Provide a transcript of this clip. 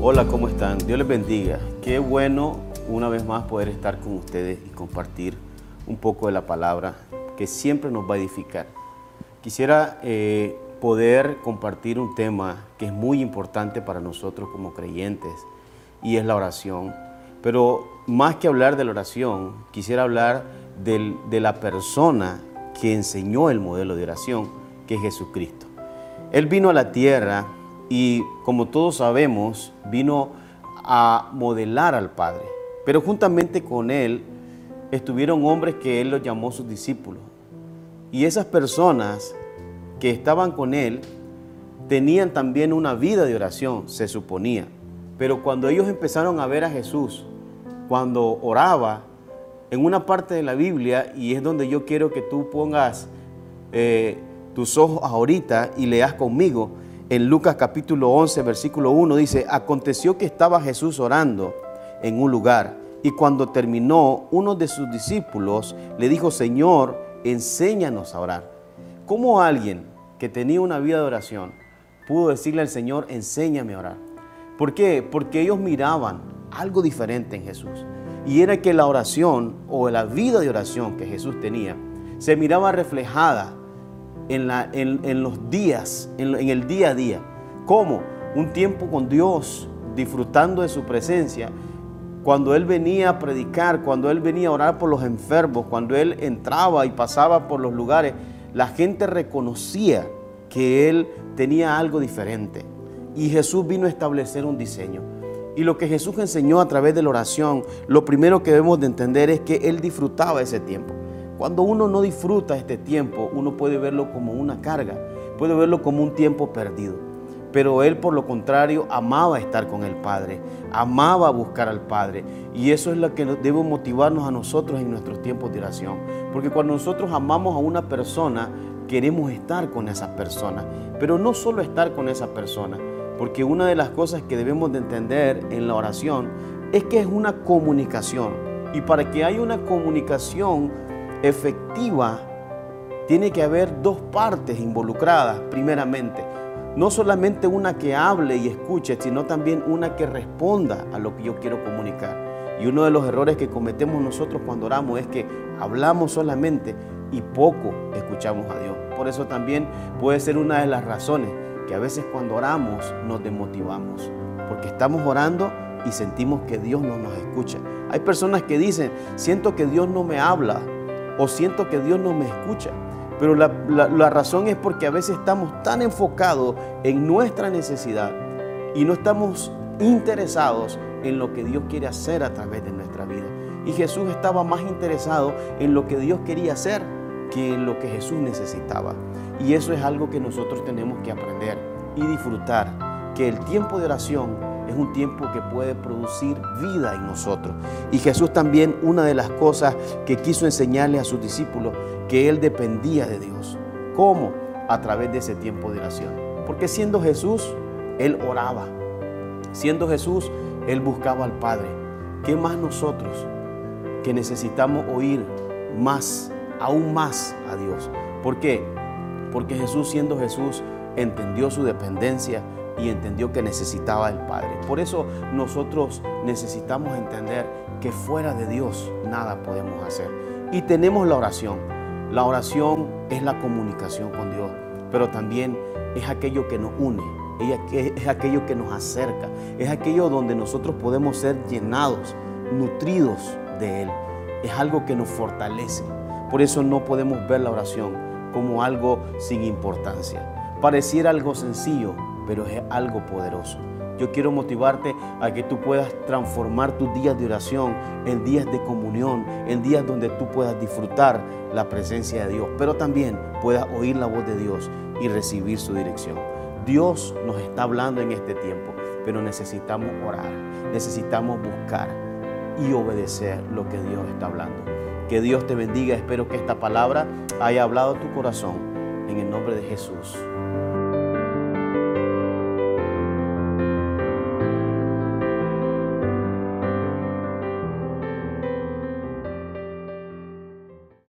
Hola, ¿cómo están? Dios les bendiga. Qué bueno una vez más poder estar con ustedes y compartir un poco de la palabra que siempre nos va a edificar. Quisiera eh, poder compartir un tema que es muy importante para nosotros como creyentes y es la oración. Pero más que hablar de la oración, quisiera hablar de la persona que enseñó el modelo de oración, que es Jesucristo. Él vino a la tierra y como todos sabemos, vino a modelar al Padre. Pero juntamente con Él estuvieron hombres que Él los llamó sus discípulos. Y esas personas que estaban con Él tenían también una vida de oración, se suponía. Pero cuando ellos empezaron a ver a Jesús, cuando oraba, en una parte de la Biblia, y es donde yo quiero que tú pongas eh, tus ojos ahorita y leas conmigo, en Lucas capítulo 11, versículo 1, dice, aconteció que estaba Jesús orando en un lugar, y cuando terminó, uno de sus discípulos le dijo, Señor, enséñanos a orar. ¿Cómo alguien que tenía una vida de oración pudo decirle al Señor, enséñame a orar? ¿Por qué? Porque ellos miraban algo diferente en Jesús. Y era que la oración o la vida de oración que Jesús tenía se miraba reflejada en, los días, en, en el día a día. Como un tiempo con Dios, disfrutando de su presencia, cuando Él venía a predicar, cuando Él venía a orar por los enfermos, cuando Él entraba y pasaba por los lugares, la gente reconocía que Él tenía algo diferente. Y Jesús vino a establecer un diseño. Y lo que Jesús enseñó a través de la oración, lo primero que debemos de entender es que Él disfrutaba ese tiempo. Cuando uno no disfruta este tiempo, uno puede verlo como una carga, puede verlo como un tiempo perdido. Pero Él, por lo contrario, amaba estar con el Padre, amaba buscar al Padre. Y eso es lo que debe motivarnos a nosotros en nuestros tiempos de oración. Porque cuando nosotros amamos a una persona, queremos estar con esa persona. Pero no solo estar con esa persona, porque una de las cosas que debemos de entender en la oración es que es una comunicación. Y para que haya una comunicación efectiva, tiene que haber dos partes involucradas, primeramente. No solamente una que hable y escuche, sino también una que responda a lo que yo quiero comunicar. Y uno de los errores que cometemos nosotros cuando oramos es que hablamos solamente y poco escuchamos a Dios. Por eso también puede ser una de las razones que a veces cuando oramos nos demotivamos, porque estamos orando y sentimos que Dios no nos escucha. Hay personas que dicen, siento que Dios no me habla o siento que Dios no me escucha. Pero la, la, razón es porque a veces estamos tan enfocados en nuestra necesidad y no estamos interesados en lo que Dios quiere hacer a través de nuestra vida. Y Jesús estaba más interesado en lo que Dios quería hacer que en lo que Jesús necesitaba. Y eso es algo que nosotros tenemos que aprender y disfrutar, que el tiempo de oración es un tiempo que puede producir vida en nosotros. Y Jesús también, una de las cosas que quiso enseñarle a sus discípulos, que Él dependía de Dios. ¿Cómo? A través de ese tiempo de oración. Porque siendo Jesús, Él oraba. Siendo Jesús, Él buscaba al Padre. ¿Qué más nosotros que necesitamos oír más, aún más a Dios? ¿Por qué? porque Jesús siendo Jesús entendió su dependencia y entendió que necesitaba el Padre. Por eso nosotros necesitamos entender que fuera de Dios nada podemos hacer. Y tenemos la oración. La oración es la comunicación con Dios, pero también es aquello que nos une, es aquello que nos acerca, es aquello donde nosotros podemos ser llenados, nutridos de Él. Es algo que nos fortalece. Por eso no podemos ver la oración como algo sin importancia. Pareciera algo sencillo, pero es algo poderoso. Yo quiero motivarte a que tú puedas transformar tus días de oración en días de comunión, en días donde tú puedas disfrutar la presencia de Dios, pero también puedas oír la voz de Dios y recibir su dirección. Dios nos está hablando en este tiempo, pero necesitamos orar, necesitamos buscar y obedecer lo que Dios está hablando. Que Dios te bendiga. Espero que esta palabra haya hablado a tu corazón. En el nombre de Jesús.